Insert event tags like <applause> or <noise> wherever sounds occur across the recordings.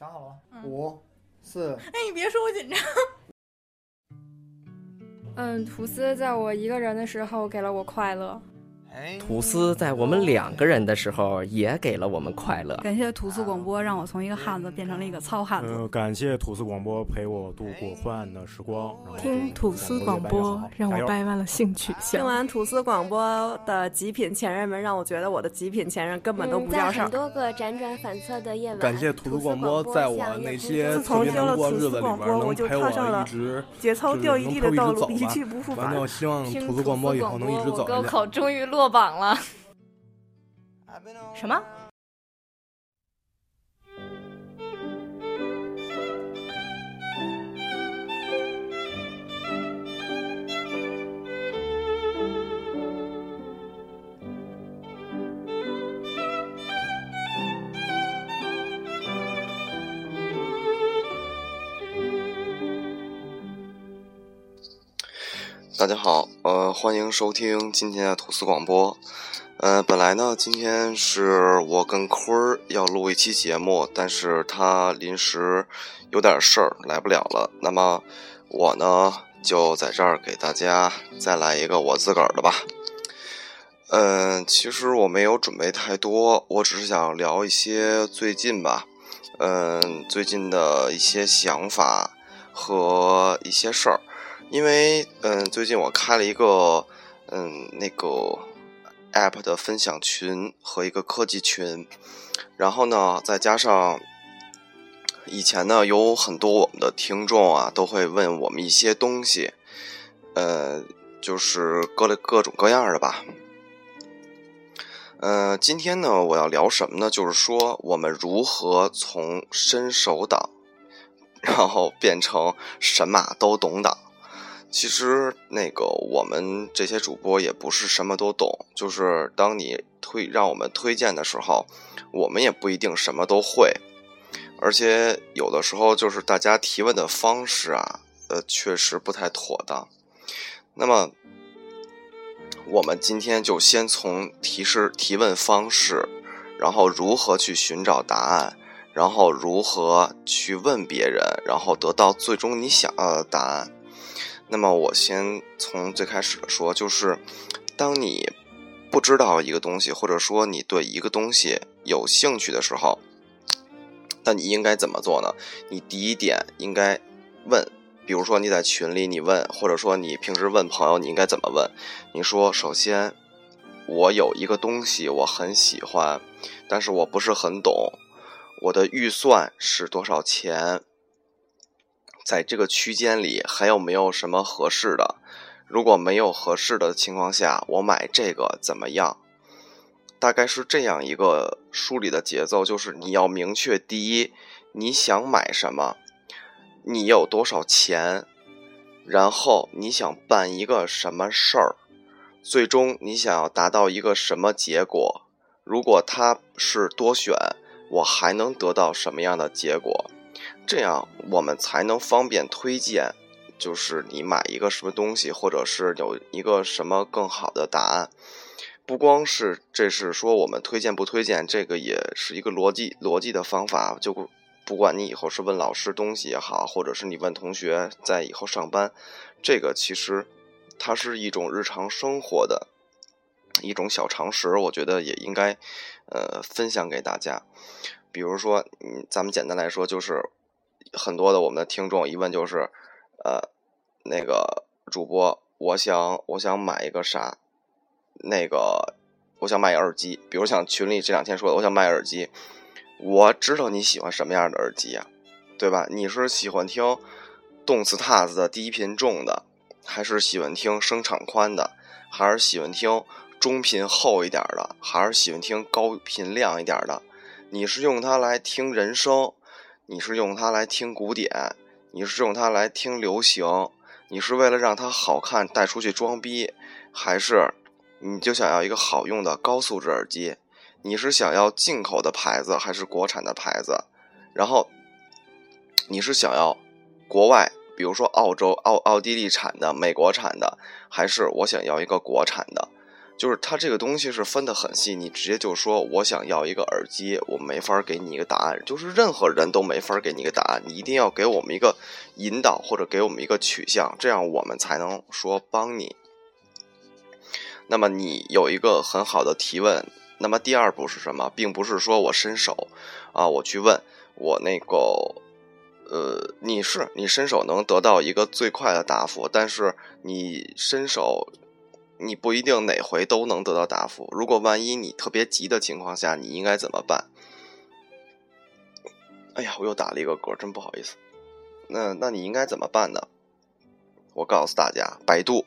想好了吗？五、四。哎，你别说我紧张。嗯，吐司在我一个人的时候给了我快乐。吐司在我们两个人的时候也给了我们快乐。感谢吐司广播，让我从一个汉子变成了一个糙汉子。呃，感谢吐司广播陪我度过昏暗的时光。听吐司广播让我掰弯了性取向。听完吐司广播的极品前任们，让我觉得我的极品前任根本都不叫事儿。很多个辗转反侧的夜晚，感谢吐司广播，在我那些特别难过日子里边，能陪我一直节操掉一地的道路，一去不复返。反正我希望吐司广播以后能一直走高考终于落落榜了。什么？大家好，呃，欢迎收听今天的吐司广播。呃，本来呢，今天是我跟坤儿要录一期节目，但是他临时有点事儿来不了了。那么我呢，就在这儿给大家再来一个我自个儿的吧。嗯，其实我没有准备太多，我只是想聊一些最近吧，嗯，最近的一些想法和一些事儿。因为嗯，最近我开了一个嗯那个。app 的分享群和一个科技群，然后呢，再加上以前呢，有很多我们的听众啊，都会问我们一些东西，呃，就是各类各种各样的吧。呃，今天呢，我要聊什么呢？就是说我们如何从伸手党，然后变成神马都懂党。其实那个我们这些主播也不是什么都懂，就是当你推让我们推荐的时候，我们也不一定什么都会，而且有的时候就是大家提问的方式啊，呃，确实不太妥当。那么，我们今天就先从提示提问方式，然后如何去寻找答案，然后如何去问别人，然后得到最终你想要的答案。那么我先从最开始的说，就是当你不知道一个东西，或者说你对一个东西有兴趣的时候，那你应该怎么做呢？你第一点应该问，比如说你在群里你问，或者说你平时问朋友，你应该怎么问？你说，首先我有一个东西我很喜欢，但是我不是很懂，我的预算是多少钱？在这个区间里还有没有什么合适的？如果没有合适的情况下，我买这个怎么样？大概是这样一个梳理的节奏，就是你要明确第一，你想买什么，你有多少钱，然后你想办一个什么事儿，最终你想要达到一个什么结果？如果它是多选，我还能得到什么样的结果？这样我们才能方便推荐，就是你买一个什么东西，或者是有一个什么更好的答案。不光是这是说我们推荐不推荐，这个也是一个逻辑逻辑的方法。就不管你以后是问老师东西也好，或者是你问同学在以后上班，这个其实它是一种日常生活的一种小常识，我觉得也应该呃分享给大家。比如说，嗯，咱们简单来说，就是很多的我们的听众一问就是，呃，那个主播，我想我想买一个啥？那个我想买耳机。比如像群里这两天说的，我想买耳机。我知道你喜欢什么样的耳机呀，对吧？你是喜欢听动次踏次的低频重的，还是喜欢听声场宽的，还是喜欢听中频厚一点的，还是喜欢听高频亮一点的？你是用它来听人声，你是用它来听古典，你是用它来听流行，你是为了让它好看带出去装逼，还是你就想要一个好用的高素质耳机？你是想要进口的牌子还是国产的牌子？然后你是想要国外，比如说澳洲、奥奥地利产的、美国产的，还是我想要一个国产的？就是它这个东西是分得很细，你直接就说我想要一个耳机，我没法给你一个答案，就是任何人都没法给你一个答案，你一定要给我们一个引导或者给我们一个取向，这样我们才能说帮你。那么你有一个很好的提问，那么第二步是什么？并不是说我伸手啊，我去问我那个呃，你是你伸手能得到一个最快的答复，但是你伸手。你不一定哪回都能得到答复。如果万一你特别急的情况下，你应该怎么办？哎呀，我又打了一个嗝，真不好意思。那那你应该怎么办呢？我告诉大家，百度。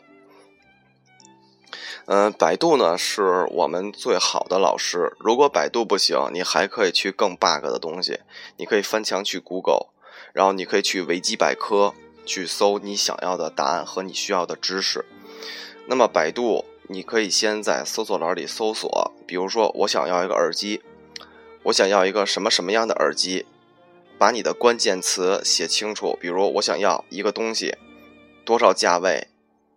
嗯，百度呢是我们最好的老师。如果百度不行，你还可以去更 bug 的东西。你可以翻墙去 Google，然后你可以去维基百科去搜你想要的答案和你需要的知识。那么百度，你可以先在搜索栏里搜索，比如说我想要一个耳机，我想要一个什么什么样的耳机，把你的关键词写清楚，比如我想要一个东西，多少价位，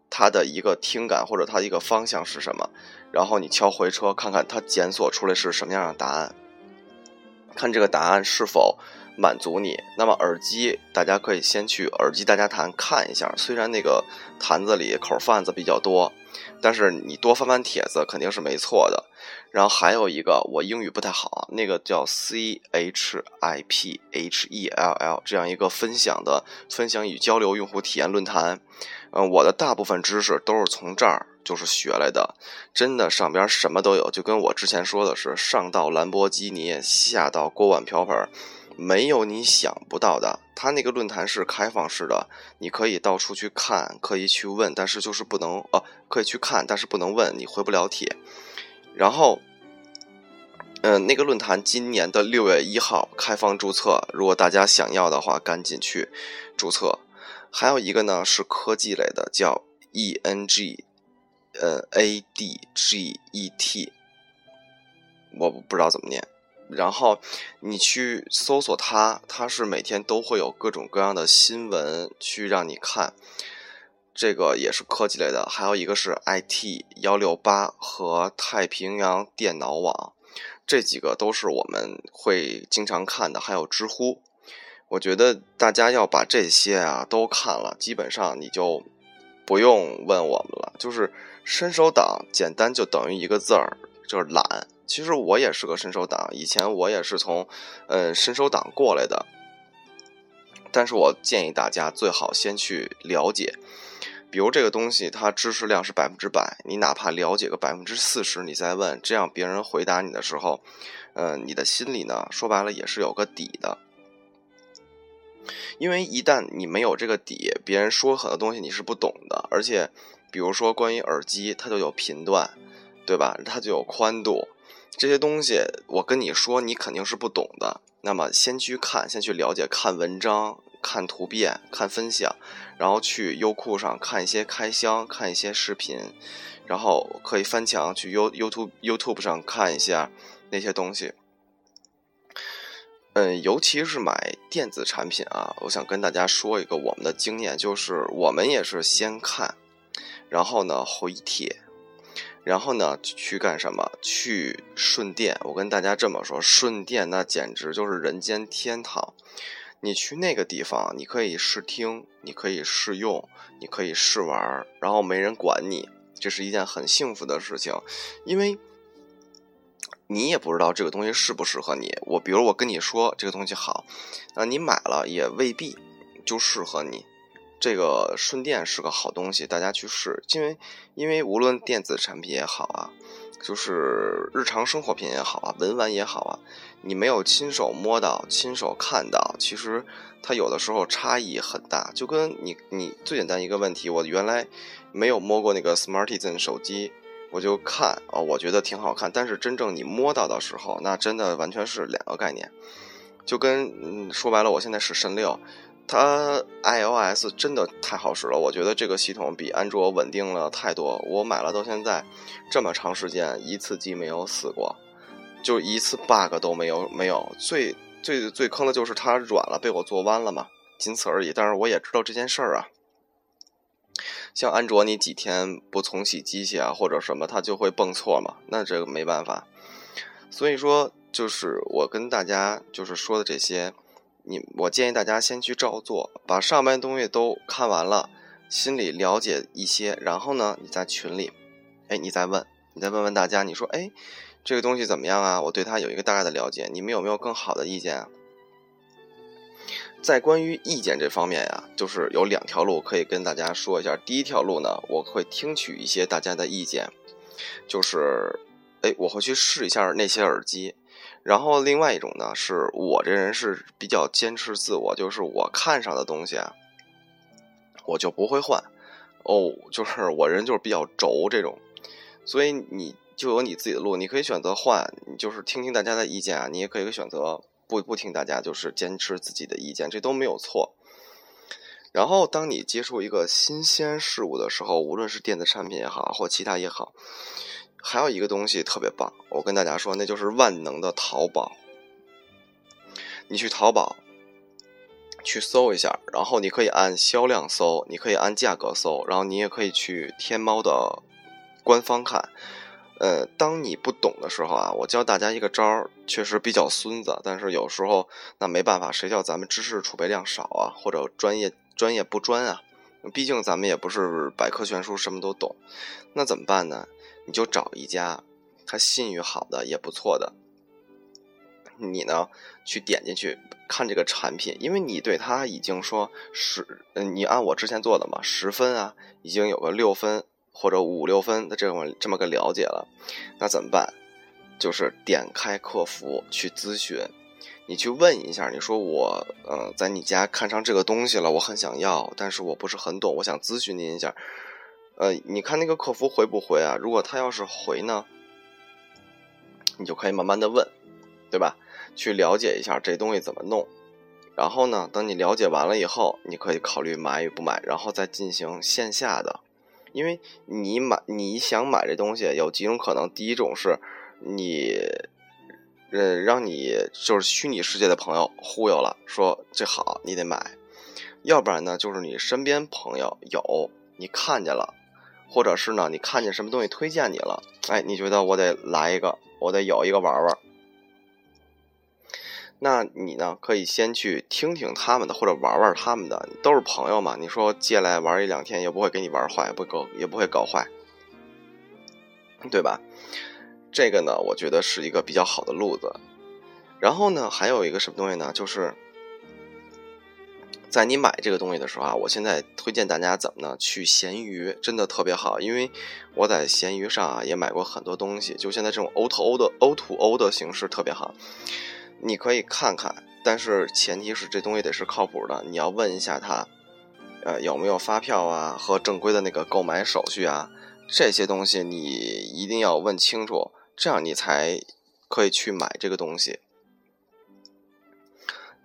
它的一个听感或者它的一个方向是什么，然后你敲回车看看它检索出来是什么样的答案，看这个答案是否。满足你，那么耳机大家可以先去耳机大家谈看一下，虽然那个坛子里口贩子比较多，但是你多翻翻帖子肯定是没错的。然后还有一个，我英语不太好，那个叫 C H I P H E L L 这样一个分享的分享与交流用户体验论坛。嗯，我的大部分知识都是从这儿就是学来的，真的上边什么都有，就跟我之前说的是，上到兰博基尼，下到锅碗瓢盆。没有你想不到的，他那个论坛是开放式的，你可以到处去看，可以去问，但是就是不能哦，可以去看，但是不能问，你回不了帖。然后，嗯，那个论坛今年的六月一号开放注册，如果大家想要的话，赶紧去注册。还有一个呢是科技类的，叫 E N G，呃 A D G E T，我不知道怎么念。然后你去搜索它，它是每天都会有各种各样的新闻去让你看，这个也是科技类的。还有一个是 IT 幺六八和太平洋电脑网，这几个都是我们会经常看的。还有知乎，我觉得大家要把这些啊都看了，基本上你就不用问我们了。就是伸手党，简单就等于一个字儿，就是懒。其实我也是个伸手党，以前我也是从，嗯，伸手党过来的。但是我建议大家最好先去了解，比如这个东西它知识量是百分之百，你哪怕了解个百分之四十，你再问，这样别人回答你的时候，嗯，你的心里呢，说白了也是有个底的。因为一旦你没有这个底，别人说很多东西你是不懂的，而且，比如说关于耳机，它就有频段，对吧？它就有宽度。这些东西我跟你说，你肯定是不懂的。那么先去看，先去了解，看文章、看图片、看分享，然后去优酷上看一些开箱，看一些视频，然后可以翻墙去 You YouTube YouTube 上看一下那些东西。嗯，尤其是买电子产品啊，我想跟大家说一个我们的经验，就是我们也是先看，然后呢回帖。然后呢，去干什么？去顺电。我跟大家这么说，顺电那简直就是人间天堂。你去那个地方，你可以试听，你可以试用，你可以试玩，然后没人管你，这是一件很幸福的事情。因为你也不知道这个东西适不适合你。我比如我跟你说这个东西好，那你买了也未必就适合你。这个顺电是个好东西，大家去试，因为因为无论电子产品也好啊，就是日常生活品也好啊，文玩也好啊，你没有亲手摸到、亲手看到，其实它有的时候差异很大。就跟你你最简单一个问题，我原来没有摸过那个 Smartisan 手机，我就看啊，我觉得挺好看，但是真正你摸到的时候，那真的完全是两个概念。就跟嗯说白了，我现在是神六。它 iOS 真的太好使了，我觉得这个系统比安卓稳定了太多。我买了到现在这么长时间，一次机没有死过，就一次 bug 都没有没有。最最最坑的就是它软了，被我做弯了嘛，仅此而已。但是我也知道这件事儿啊。像安卓，你几天不重启机器啊，或者什么，它就会蹦错嘛。那这个没办法。所以说，就是我跟大家就是说的这些，你我建议大家先去照做，把上面东西都看完了，心里了解一些，然后呢，你在群里，哎，你再问，你再问问大家，你说，哎，这个东西怎么样啊？我对它有一个大概的了解，你们有没有更好的意见啊？在关于意见这方面呀，就是有两条路可以跟大家说一下。第一条路呢，我会听取一些大家的意见，就是。哎，我会去试一下那些耳机，然后另外一种呢，是我这人是比较坚持自我，就是我看上的东西啊，我就不会换。哦，就是我人就是比较轴这种，所以你就有你自己的路，你可以选择换，你就是听听大家的意见啊，你也可以选择不不听大家，就是坚持自己的意见，这都没有错。然后当你接触一个新鲜事物的时候，无论是电子产品也好，或其他也好。还有一个东西特别棒，我跟大家说，那就是万能的淘宝。你去淘宝去搜一下，然后你可以按销量搜，你可以按价格搜，然后你也可以去天猫的官方看。呃，当你不懂的时候啊，我教大家一个招儿，确实比较孙子，但是有时候那没办法，谁叫咱们知识储备量少啊，或者专业专业不专啊？毕竟咱们也不是百科全书，什么都懂，那怎么办呢？你就找一家，他信誉好的也不错的，你呢去点进去看这个产品，因为你对他已经说十，嗯，你按我之前做的嘛，十分啊，已经有个六分或者五六分的这种这么个了解了，那怎么办？就是点开客服去咨询，你去问一下，你说我，嗯，在你家看上这个东西了，我很想要，但是我不是很懂，我想咨询您一下。呃，你看那个客服回不回啊？如果他要是回呢，你就可以慢慢的问，对吧？去了解一下这东西怎么弄。然后呢，等你了解完了以后，你可以考虑买与不买，然后再进行线下的。因为你买你想买这东西有几种可能，第一种是你，呃，让你就是虚拟世界的朋友忽悠了，说这好你得买；要不然呢，就是你身边朋友有你看见了。或者是呢，你看见什么东西推荐你了，哎，你觉得我得来一个，我得有一个玩玩。那你呢，可以先去听听他们的，或者玩玩他们的，都是朋友嘛。你说借来玩一两天，也不会给你玩坏，不搞也不会搞坏，对吧？这个呢，我觉得是一个比较好的路子。然后呢，还有一个什么东西呢？就是。在你买这个东西的时候啊，我现在推荐大家怎么呢？去闲鱼，真的特别好，因为我在闲鱼上啊也买过很多东西，就现在这种 O to O 的 O to O 的形式特别好，你可以看看，但是前提是这东西得是靠谱的，你要问一下他，呃有没有发票啊和正规的那个购买手续啊，这些东西你一定要问清楚，这样你才可以去买这个东西。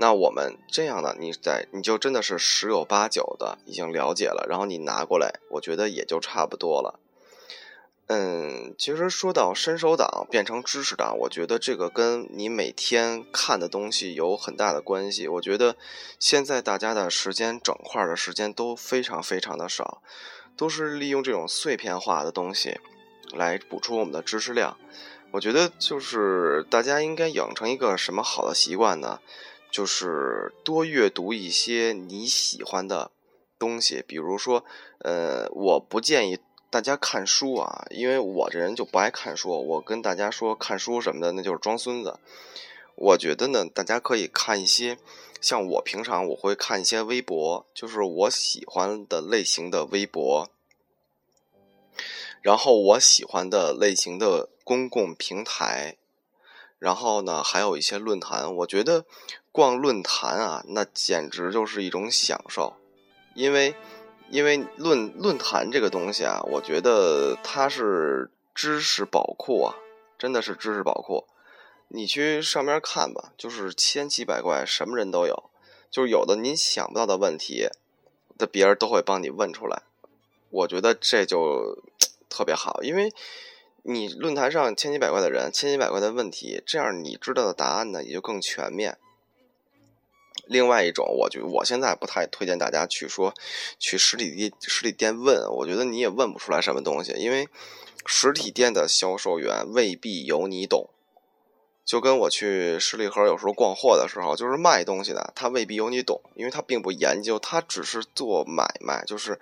那我们这样呢？你在你就真的是十有八九的已经了解了，然后你拿过来，我觉得也就差不多了。嗯，其实说到伸手党变成知识党，我觉得这个跟你每天看的东西有很大的关系。我觉得现在大家的时间整块的时间都非常非常的少，都是利用这种碎片化的东西来补充我们的知识量。我觉得就是大家应该养成一个什么好的习惯呢？就是多阅读一些你喜欢的东西，比如说，呃，我不建议大家看书啊，因为我这人就不爱看书。我跟大家说看书什么的，那就是装孙子。我觉得呢，大家可以看一些，像我平常我会看一些微博，就是我喜欢的类型的微博，然后我喜欢的类型的公共平台。然后呢，还有一些论坛，我觉得逛论坛啊，那简直就是一种享受，因为因为论论坛这个东西啊，我觉得它是知识宝库啊，真的是知识宝库。你去上面看吧，就是千奇百怪，什么人都有，就是有的您想不到的问题，的别人都会帮你问出来。我觉得这就 <tsk> 特别好，因为。你论坛上千奇百怪的人，千奇百怪的问题，这样你知道的答案呢也就更全面。另外一种，我就我现在不太推荐大家去说去实体店实体店问，我觉得你也问不出来什么东西，因为实体店的销售员未必有你懂。就跟我去十里河有时候逛货的时候，就是卖东西的，他未必有你懂，因为他并不研究，他只是做买卖，就是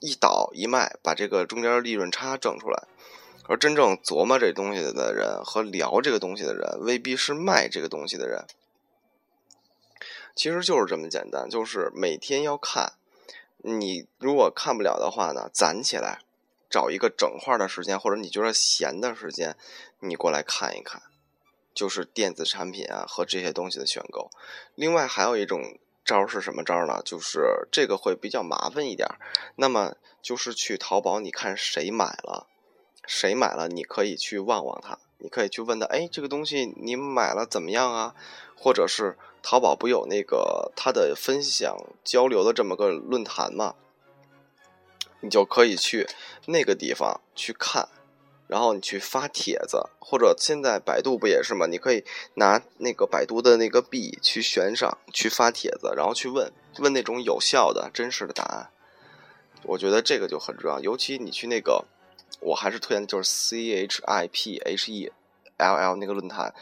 一倒一卖，把这个中间利润差挣出来。而真正琢磨这东西的人和聊这个东西的人，未必是卖这个东西的人。其实就是这么简单，就是每天要看。你如果看不了的话呢，攒起来，找一个整块的时间，或者你觉得闲的时间，你过来看一看。就是电子产品啊和这些东西的选购。另外还有一种招是什么招呢？就是这个会比较麻烦一点。那么就是去淘宝，你看谁买了，谁买了，你可以去望望他，你可以去问他，哎，这个东西你买了怎么样啊？或者是淘宝不有那个他的分享交流的这么个论坛吗？你就可以去那个地方去看，然后你去发帖子，或者现在百度不也是吗？你可以拿那个百度的那个币去悬赏，去发帖子，然后去问问那种有效的、真实的答案。我觉得这个就很重要，尤其你去那个，我还是推荐就是 C H I P H E L L 那个论坛。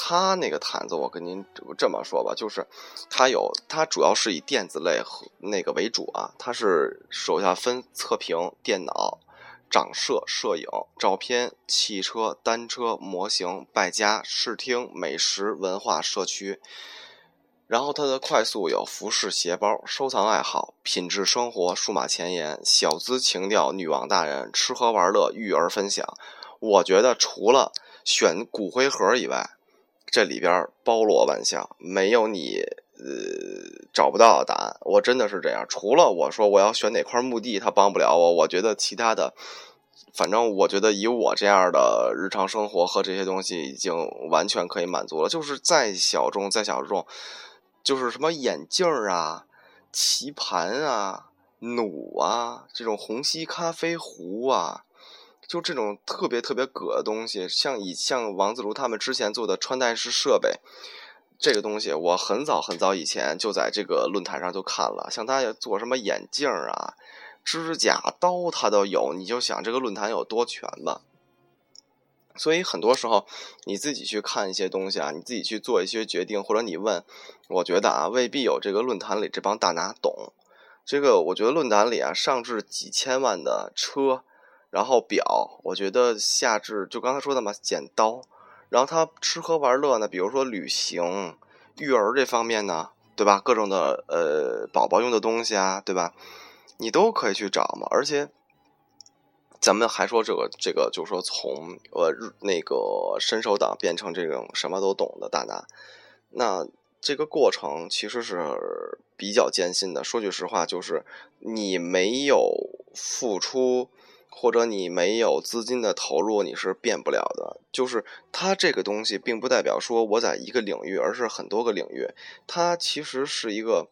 他那个毯子，我跟您这么说吧，就是他有，他主要是以电子类和那个为主啊。他是手下分测评、电脑、掌摄、摄影、照片、汽车、单车、模型、败家、视听、美食、文化、社区。然后他的快速有服饰、鞋包、收藏爱好、品质生活、数码前沿、小资情调、女王大人、吃喝玩乐、育儿分享。我觉得除了选骨灰盒以外，这里边包罗万象，没有你呃找不到的答案。我真的是这样，除了我说我要选哪块墓地，他帮不了我。我觉得其他的，反正我觉得以我这样的日常生活和这些东西，已经完全可以满足了。就是再小众再小众，就是什么眼镜啊、棋盘啊、弩啊，这种虹吸咖啡壶啊。就这种特别特别葛的东西，像以像王自如他们之前做的穿戴式设备，这个东西我很早很早以前就在这个论坛上就看了。像他做什么眼镜啊、指甲刀，他都有。你就想这个论坛有多全吧。所以很多时候你自己去看一些东西啊，你自己去做一些决定，或者你问，我觉得啊，未必有这个论坛里这帮大拿懂。这个我觉得论坛里啊，上至几千万的车。然后表，我觉得下至就刚才说的嘛，剪刀。然后他吃喝玩乐呢，比如说旅行、育儿这方面呢，对吧？各种的呃宝宝用的东西啊，对吧？你都可以去找嘛。而且，咱们还说这个这个，就是说从呃那个伸手党变成这种什么都懂的大拿，那这个过程其实是比较艰辛的。说句实话，就是你没有付出。或者你没有资金的投入，你是变不了的。就是它这个东西，并不代表说我在一个领域，而是很多个领域。它其实是一个，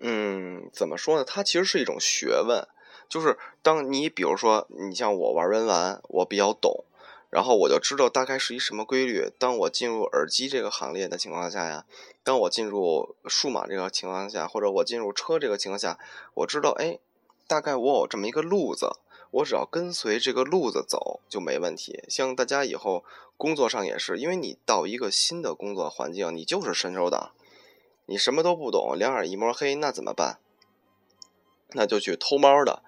嗯，怎么说呢？它其实是一种学问。就是当你比如说，你像我玩文玩，我比较懂，然后我就知道大概是一什么规律。当我进入耳机这个行列的情况下呀，当我进入数码这个情况下，或者我进入车这个情况下，我知道，哎。大概我有这么一个路子，我只要跟随这个路子走就没问题。像大家以后工作上也是，因为你到一个新的工作环境，你就是伸手党，你什么都不懂，两眼一摸黑，那怎么办？那就去偷猫的，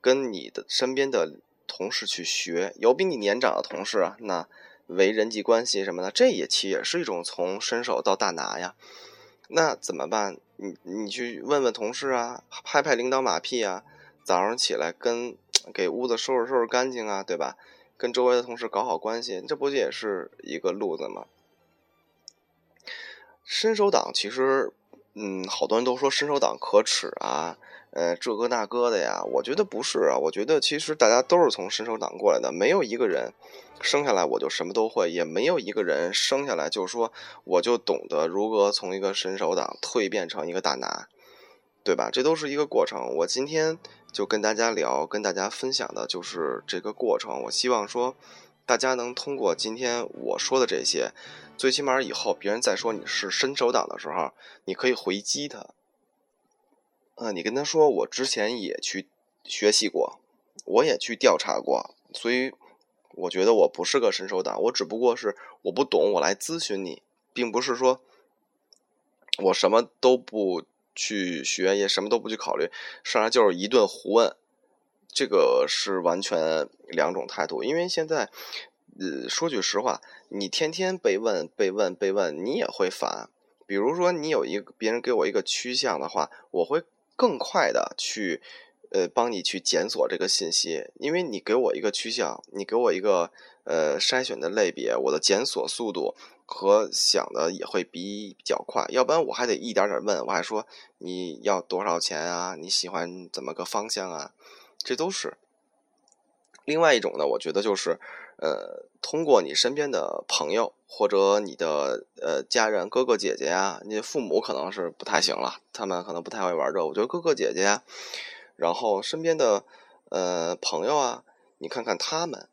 跟你的身边的同事去学，有比你年长的同事啊，那为人际关系什么的，这也其也是一种从伸手到大拿呀。那怎么办？你你去问问同事啊，拍拍领导马屁啊。早上起来跟给屋子收拾收拾干净啊，对吧？跟周围的同事搞好关系，这不也是一个路子吗？伸手党其实，嗯，好多人都说伸手党可耻啊，呃，这个那个的呀。我觉得不是啊，我觉得其实大家都是从伸手党过来的，没有一个人生下来我就什么都会，也没有一个人生下来就说我就懂得如何从一个伸手党蜕变成一个大拿，对吧？这都是一个过程。我今天。就跟大家聊，跟大家分享的就是这个过程。我希望说，大家能通过今天我说的这些，最起码以后别人再说你是伸手党的时候，你可以回击他。呃，你跟他说，我之前也去学习过，我也去调查过，所以我觉得我不是个伸手党，我只不过是我不懂，我来咨询你，并不是说我什么都不去学，也什么都不去考虑，上来就是一顿胡问，这个是完全两种态度。因为现在，呃，说句实话，你天天被问、被问、被问，你也会烦。比如说，你有一个别人给我一个趋向的话，我会。更快的去，呃，帮你去检索这个信息，因为你给我一个趋向，你给我一个呃筛选的类别，我的检索速度和想的也会比较快。要不然我还得一点点问，我还说你要多少钱啊？你喜欢怎么个方向啊？这都是。另外一种呢，我觉得就是，呃，通过你身边的朋友或者你的呃家人哥哥姐姐啊，你父母可能是不太行了，他们可能不太会玩这。我觉得哥哥姐姐啊，然后身边的呃朋友啊，你看看他们，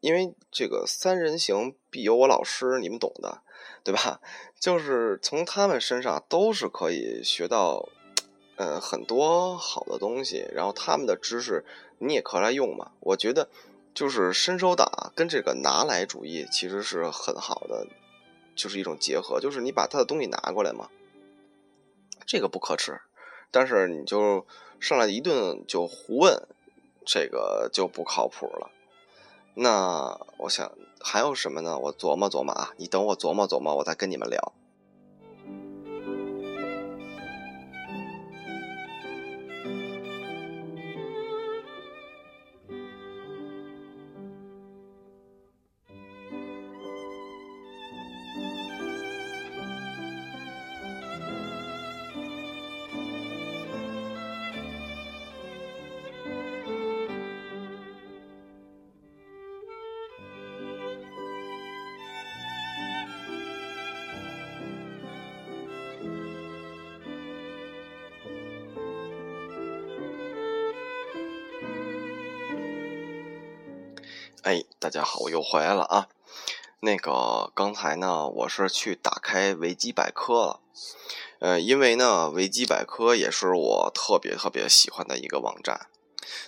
因为这个三人行必有我老师，你们懂的，对吧？就是从他们身上都是可以学到呃很多好的东西，然后他们的知识。你也可来用嘛？我觉得，就是伸手党跟这个拿来主义其实是很好的，就是一种结合。就是你把他的东西拿过来嘛，这个不可耻。但是你就上来一顿就胡问，这个就不靠谱了。那我想还有什么呢？我琢磨琢磨啊，你等我琢磨琢磨，我再跟你们聊。大家好，我又回来了啊。那个刚才呢，我是去打开维基百科了。呃，因为呢，维基百科也是我特别特别喜欢的一个网站。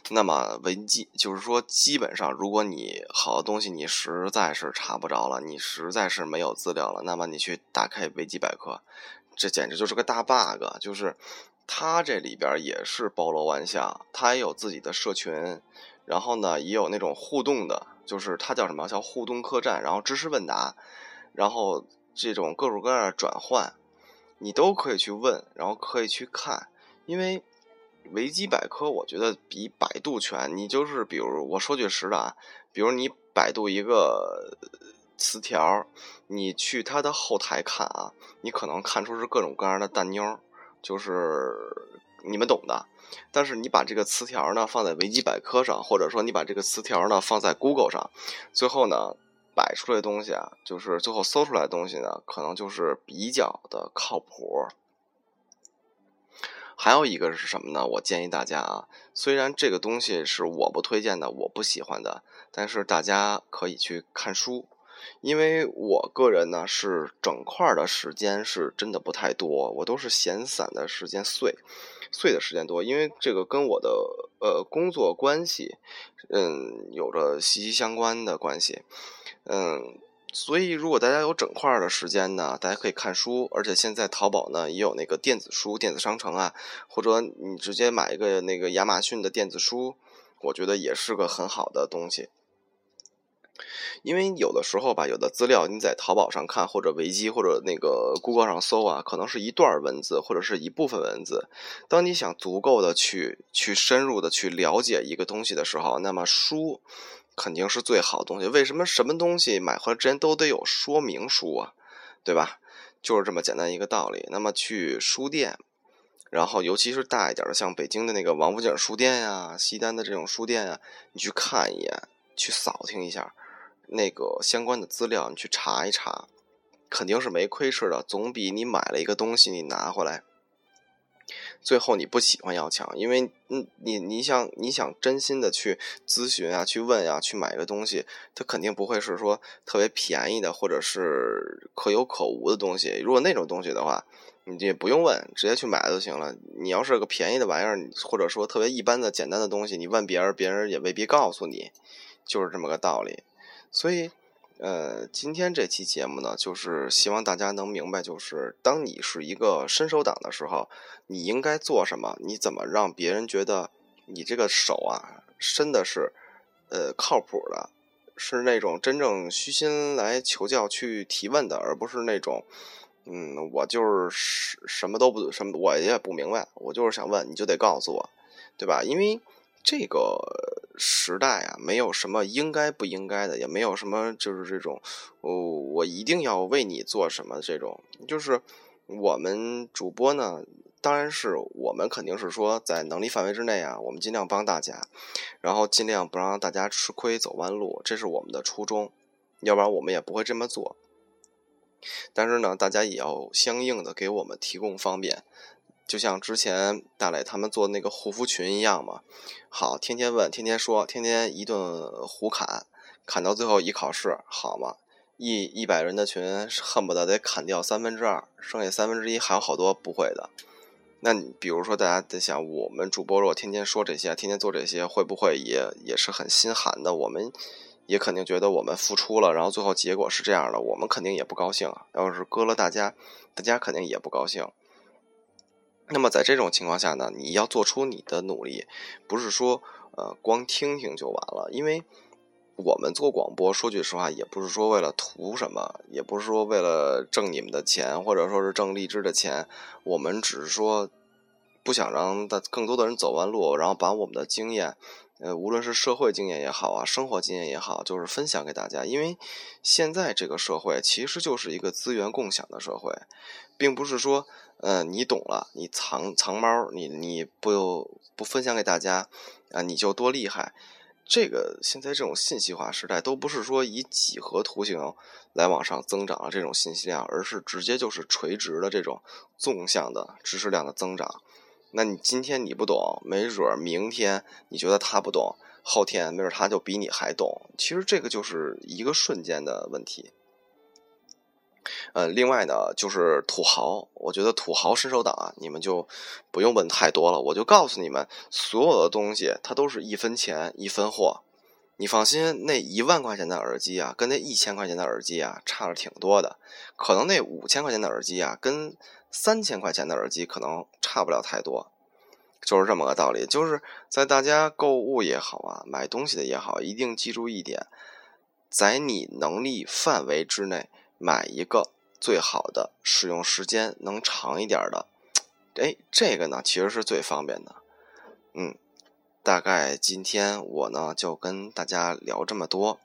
那么维基就是说，基本上如果你好的东西你实在是查不着了，你实在是没有资料了，那么你去打开维基百科，这简直就是个大 bug。就是它这里边也是包罗万象，它也有自己的社群。然后呢，也有那种互动的，就是它叫什么？叫互动客栈，然后知识问答，然后这种各种各样的转换，你都可以去问，然后可以去看。因为维基百科，我觉得比百度全。你就是比如我说句实的啊，比如你百度一个词条，你去它的后台看啊，你可能看出是各种各样的蛋妞，就是你们懂的。但是你把这个词条呢放在维基百科上，或者说你把这个词条呢放在 Google 上，最后呢摆出来的东西啊，就是最后搜出来的东西呢，可能就是比较的靠谱。还有一个是什么呢？我建议大家啊，虽然这个东西是我不推荐的，我不喜欢的，但是大家可以去看书。因为我个人呢是整块的时间是真的不太多，我都是闲散的时间碎，碎的时间多。因为这个跟我的呃工作关系，嗯，有着息息相关的关系，嗯，所以如果大家有整块的时间呢，大家可以看书，而且现在淘宝呢也有那个电子书电子商城啊，或者你直接买一个那个亚马逊的电子书，我觉得也是个很好的东西。因为有的时候吧，有的资料你在淘宝上看，或者维基，或者那个 Google 上搜啊，可能是一段文字或者是一部分文字。当你想足够的去去深入的去了解一个东西的时候，那么书肯定是最好的东西。为什么什么东西买回来之前都得有说明书啊？对吧？就是这么简单一个道理。那么去书店，然后尤其是大一点的，像北京的那个王府井书店呀、西单的这种书店呀，你去看一眼，去扫听一下。那个相关的资料，你去查一查，肯定是没亏吃的，总比你买了一个东西你拿回来，最后你不喜欢要强，因为嗯，你你想你想真心的去咨询啊，去问啊，去买一个东西，它肯定不会是说特别便宜的，或者是可有可无的东西。如果那种东西的话，你也不用问，直接去买就行了。你要是个便宜的玩意儿，或者说特别一般的简单的东西，你问别人，别人也未必告诉你，就是这么个道理。所以。呃，今天这期节目呢，就是希望大家能明白，就是当你是一个伸手党的时候，你应该做什么？你怎么让别人觉得你这个手啊伸的是呃靠谱的，是那种真正虚心来求教去提问的，而不是那种嗯，我就是什么都不什么，我也不明白，我就是想问，你就得告诉我，对吧？因为。这个时代啊，没有什么应该不应该的，也没有什么就是这种，哦，我一定要为你做什么这种。就是我们主播呢，当然是我们肯定是说在能力范围之内啊，我们尽量帮大家，然后尽量不让大家吃亏走弯路，这是我们的初衷。要不然我们也不会这么做。但是呢，大家也要相应的给我们提供方便。就像之前大磊他们做那个护肤群一样嘛，好，天天问，天天说，天天一顿胡砍，砍到最后一考试，好嘛，一一百人的群恨不得得砍掉三分之二，剩下三分之一还有好多不会的。那你比如说大家在想，我们主播如果天天说这些，天天做这些，会不会也也是很心寒的？我们也肯定觉得我们付出了，然后最后结果是这样的，我们肯定也不高兴啊。要是搁了大家，大家肯定也不高兴。那么在这种情况下呢，你要做出你的努力，不是说呃光听听就完了。因为我们做广播，说句实话，也不是说为了图什么，也不是说为了挣你们的钱，或者说是挣荔枝的钱。我们只是说不想让的更多的人走弯路，然后把我们的经验，呃，无论是社会经验也好啊，生活经验也好，就是分享给大家。因为现在这个社会其实就是一个资源共享的社会，并不是说。嗯，你懂了，你藏藏猫，你你不不分享给大家，啊，你就多厉害。这个现在这种信息化时代，都不是说以几何图形来往上增长的这种信息量，而是直接就是垂直的这种纵向的知识量的增长。那你今天你不懂，没准明天你觉得他不懂，后天没准他就比你还懂。其实这个就是一个瞬间的问题。呃，另外呢，就是土豪，我觉得土豪伸手党啊，你们就不用问太多了，我就告诉你们，所有的东西它都是一分钱一分货，你放心，那一万块钱的耳机啊，跟那一千块钱的耳机啊，差了挺多的，可能那五千块钱的耳机啊，跟三千块钱的耳机可能差不了太多，就是这么个道理，就是在大家购物也好啊，买东西的也好，一定记住一点，在你能力范围之内。买一个最好的，使用时间能长一点的，哎，这个呢其实是最方便的。嗯，大概今天我呢就跟大家聊这么多。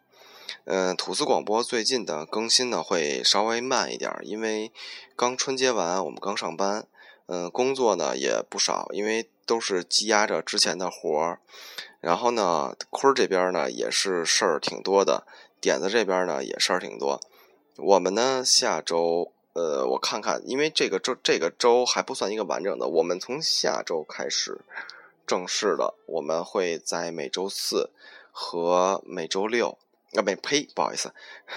嗯，吐司广播最近的更新呢会稍微慢一点，因为刚春节完，我们刚上班，嗯，工作呢也不少，因为都是积压着之前的活儿。然后呢，坤儿这边呢也是事儿挺多的，点子这边呢也事儿挺多。我们呢，下周，呃，我看看，因为这个周这个周还不算一个完整的，我们从下周开始正式的，我们会在每周四和每周六，啊，没呸，不好意思，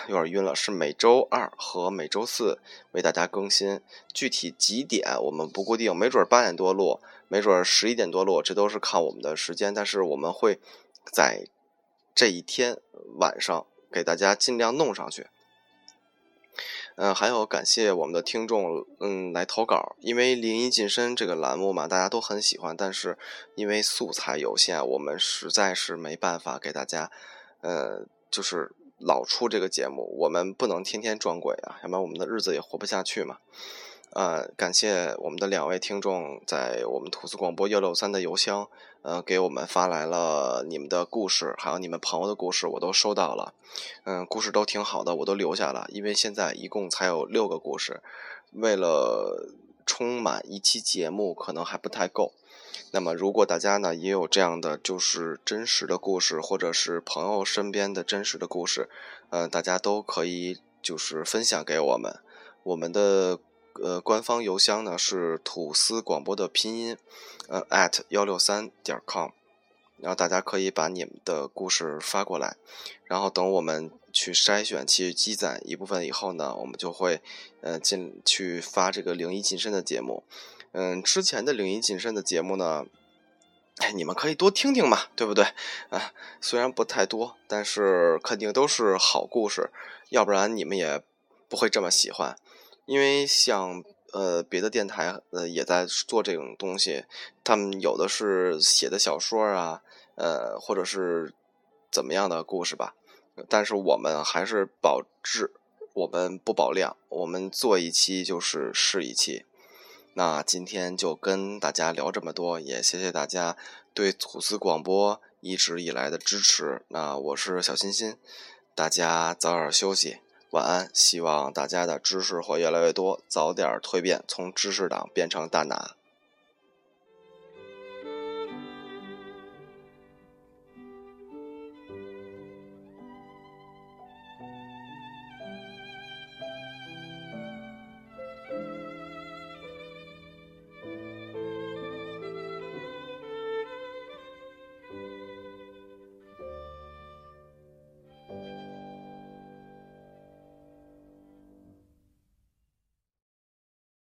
有点晕了，是每周二和每周四为大家更新，具体几点我们不固定，没准八点多录，没准十一点多录，这都是看我们的时间，但是我们会在这一天晚上给大家尽量弄上去。嗯，还有感谢我们的听众，嗯，来投稿。因为临沂近身这个栏目嘛，大家都很喜欢，但是因为素材有限，我们实在是没办法给大家，呃，就是老出这个节目，我们不能天天装鬼啊，要不然我们的日子也活不下去嘛。呃，感谢我们的两位听众在我们吐司广播幺六三的邮箱，呃，给我们发来了你们的故事，还有你们朋友的故事，我都收到了。嗯，故事都挺好的，我都留下了。因为现在一共才有六个故事，为了充满一期节目，可能还不太够。那么，如果大家呢也有这样的就是真实的故事，或者是朋友身边的真实的故事，呃，大家都可以就是分享给我们，我们的。呃官方邮箱呢是吐司广播的拼音，呃 at 幺六三点 com，然后大家可以把你们的故事发过来，然后等我们去筛选、去积攒一部分以后呢，我们就会呃进去发这个灵异近身的节目。嗯，之前的灵异近身的节目呢。哎，你们可以多听听嘛，对不对？啊，虽然不太多，但是肯定都是好故事，要不然你们也不会这么喜欢。因为像呃别的电台呃也在做这种东西，他们有的是写的小说啊，呃或者是怎么样的故事吧，但是我们还是保质，我们不保量，我们做一期就是试一期。那今天就跟大家聊这么多，也谢谢大家对吐司广播一直以来的支持。那我是小欣欣，大家早点休息，晚安。希望大家的知识会越来越多，早点蜕变，从知识党变成大拿。